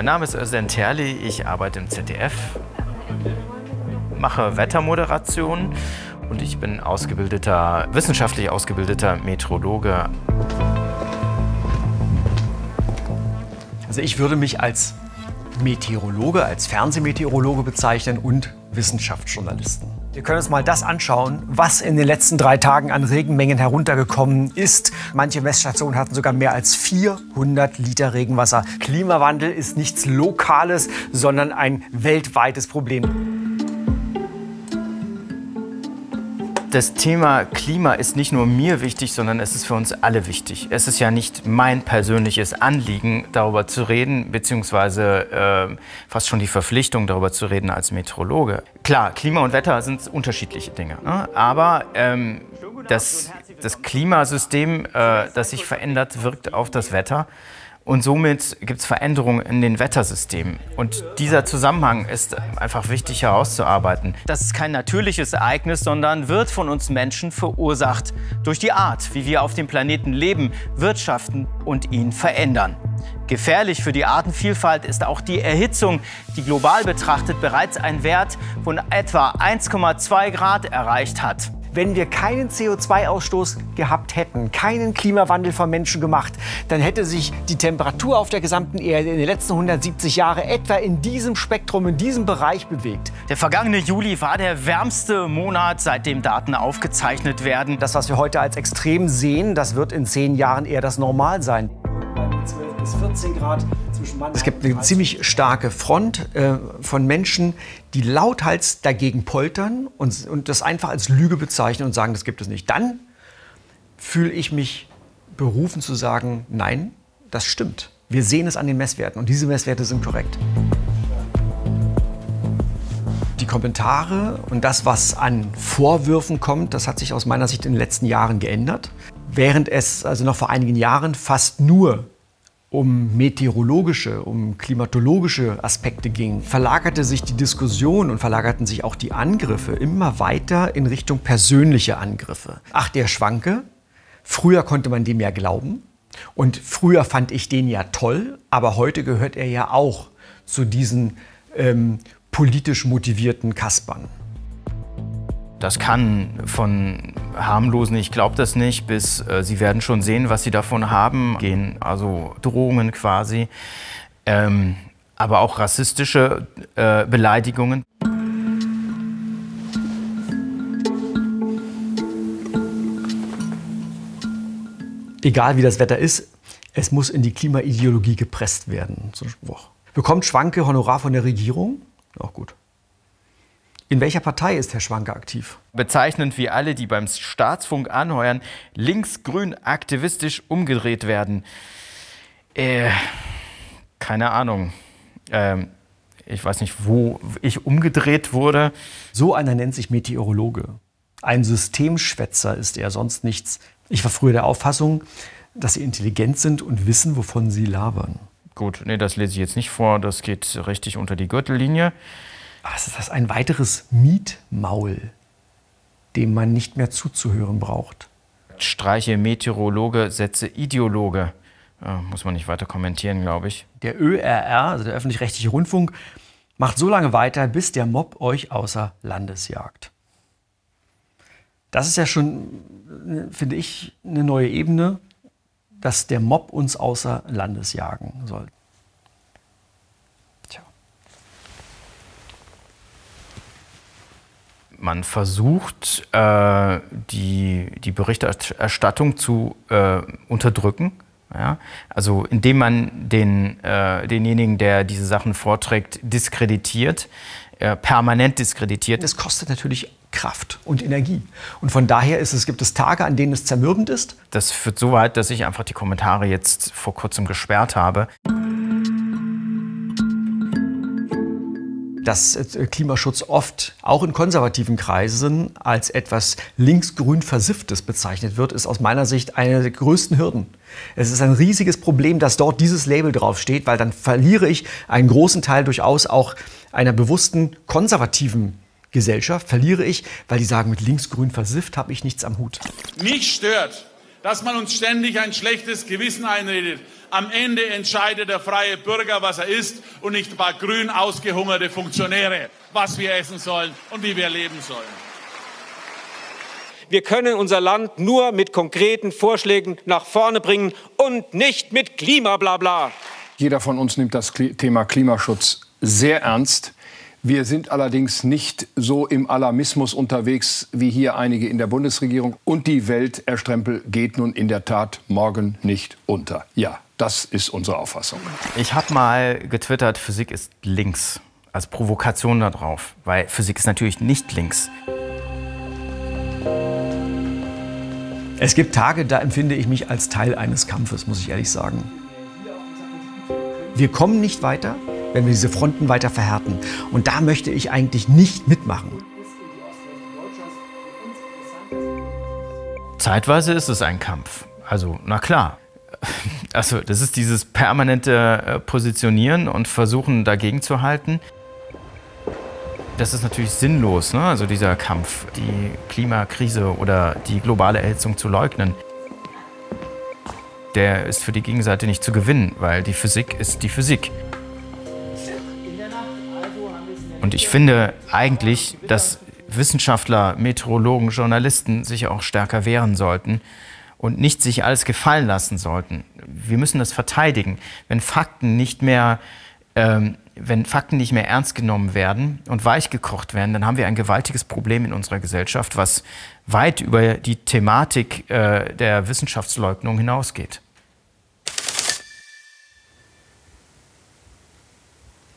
Mein Name ist Özden Terli, ich arbeite im ZDF, mache Wettermoderation und ich bin ausgebildeter, wissenschaftlich ausgebildeter Meteorologe. Also ich würde mich als Meteorologe, als Fernsehmeteorologe bezeichnen und Wissenschaftsjournalisten. Wir können uns mal das anschauen, was in den letzten drei Tagen an Regenmengen heruntergekommen ist. Manche Messstationen hatten sogar mehr als 400 Liter Regenwasser. Klimawandel ist nichts Lokales, sondern ein weltweites Problem. Das Thema Klima ist nicht nur mir wichtig, sondern es ist für uns alle wichtig. Es ist ja nicht mein persönliches Anliegen, darüber zu reden, beziehungsweise äh, fast schon die Verpflichtung, darüber zu reden als Meteorologe. Klar, Klima und Wetter sind unterschiedliche Dinge, ne? aber ähm, das, das Klimasystem, äh, das sich verändert, wirkt auf das Wetter. Und somit gibt es Veränderungen in den Wettersystemen. Und dieser Zusammenhang ist einfach wichtig herauszuarbeiten. Das ist kein natürliches Ereignis, sondern wird von uns Menschen verursacht durch die Art, wie wir auf dem Planeten leben, wirtschaften und ihn verändern. Gefährlich für die Artenvielfalt ist auch die Erhitzung, die global betrachtet bereits einen Wert von etwa 1,2 Grad erreicht hat. Wenn wir keinen CO2-Ausstoß gehabt hätten, keinen Klimawandel von Menschen gemacht, dann hätte sich die Temperatur auf der gesamten Erde in den letzten 170 Jahren etwa in diesem Spektrum, in diesem Bereich bewegt. Der vergangene Juli war der wärmste Monat, seitdem Daten aufgezeichnet werden. Das, was wir heute als extrem sehen, das wird in zehn Jahren eher das Normal sein. 12 bis 14 Grad es gibt eine ziemlich starke Front äh, von Menschen, die lauthals dagegen poltern und, und das einfach als Lüge bezeichnen und sagen, das gibt es nicht. Dann fühle ich mich berufen zu sagen, nein, das stimmt. Wir sehen es an den Messwerten und diese Messwerte sind korrekt. Die Kommentare und das, was an Vorwürfen kommt, das hat sich aus meiner Sicht in den letzten Jahren geändert. Während es also noch vor einigen Jahren fast nur um meteorologische, um klimatologische Aspekte ging, verlagerte sich die Diskussion und verlagerten sich auch die Angriffe immer weiter in Richtung persönliche Angriffe. Ach, der Schwanke, früher konnte man dem ja glauben und früher fand ich den ja toll, aber heute gehört er ja auch zu diesen ähm, politisch motivierten Kaspern. Das kann von harmlosen, ich glaube das nicht, bis äh, sie werden schon sehen, was sie davon haben, gehen, also Drohungen quasi, ähm, aber auch rassistische äh, Beleidigungen. Egal wie das Wetter ist, es muss in die Klimaideologie gepresst werden. Bekommt Schwanke Honorar von der Regierung? Auch gut. In welcher Partei ist Herr Schwanke aktiv? Bezeichnend wie alle, die beim Staatsfunk anheuern, linksgrün aktivistisch umgedreht werden. Äh, keine Ahnung. Ähm, ich weiß nicht, wo ich umgedreht wurde. So einer nennt sich Meteorologe. Ein Systemschwätzer ist er, sonst nichts. Ich war früher der Auffassung, dass sie intelligent sind und wissen, wovon sie labern. Gut, nee, das lese ich jetzt nicht vor. Das geht richtig unter die Gürtellinie. Was ist das? Ein weiteres Mietmaul, dem man nicht mehr zuzuhören braucht. Streiche Meteorologe, Sätze Ideologe. Ja, muss man nicht weiter kommentieren, glaube ich. Der ÖRR, also der öffentlich-rechtliche Rundfunk, macht so lange weiter, bis der Mob euch außer Landes jagt. Das ist ja schon, finde ich, eine neue Ebene, dass der Mob uns außer Landes jagen soll. Man versucht, äh, die, die Berichterstattung zu äh, unterdrücken. Ja? Also indem man den, äh, denjenigen, der diese Sachen vorträgt, diskreditiert, äh, permanent diskreditiert. Das kostet natürlich Kraft und Energie. Und von daher ist es, gibt es Tage, an denen es zermürbend ist. Das führt so weit, dass ich einfach die Kommentare jetzt vor kurzem gesperrt habe. Dass äh, Klimaschutz oft auch in konservativen Kreisen als etwas linksgrün versifftes bezeichnet wird, ist aus meiner Sicht eine der größten Hürden. Es ist ein riesiges Problem, dass dort dieses Label draufsteht, weil dann verliere ich einen großen Teil durchaus auch einer bewussten konservativen Gesellschaft, verliere ich, weil die sagen, mit linksgrün versifft habe ich nichts am Hut. Mich stört, dass man uns ständig ein schlechtes Gewissen einredet. Am Ende entscheidet der freie Bürger, was er isst und nicht ein paar grün ausgehungerte Funktionäre, was wir essen sollen und wie wir leben sollen. Wir können unser Land nur mit konkreten Vorschlägen nach vorne bringen und nicht mit Klimablabla. Jeder von uns nimmt das Thema Klimaschutz sehr ernst. Wir sind allerdings nicht so im Alarmismus unterwegs wie hier einige in der Bundesregierung. Und die Welt, Herr Strempel, geht nun in der Tat morgen nicht unter. Ja, das ist unsere Auffassung. Ich habe mal getwittert, Physik ist links. Als Provokation darauf, weil Physik ist natürlich nicht links. Es gibt Tage, da empfinde ich mich als Teil eines Kampfes, muss ich ehrlich sagen. Wir kommen nicht weiter, wenn wir diese Fronten weiter verhärten. Und da möchte ich eigentlich nicht mitmachen. Zeitweise ist es ein Kampf. Also, na klar. Also, das ist dieses permanente äh, Positionieren und Versuchen, dagegen zu halten. Das ist natürlich sinnlos, ne? also dieser Kampf, die Klimakrise oder die globale Erhitzung zu leugnen der ist für die Gegenseite nicht zu gewinnen, weil die Physik ist die Physik. Und ich finde eigentlich, dass Wissenschaftler, Meteorologen, Journalisten sich auch stärker wehren sollten und nicht sich alles gefallen lassen sollten. Wir müssen das verteidigen. Wenn Fakten nicht mehr, ähm, wenn Fakten nicht mehr ernst genommen werden und weichgekocht werden, dann haben wir ein gewaltiges Problem in unserer Gesellschaft, was weit über die Thematik äh, der Wissenschaftsleugnung hinausgeht.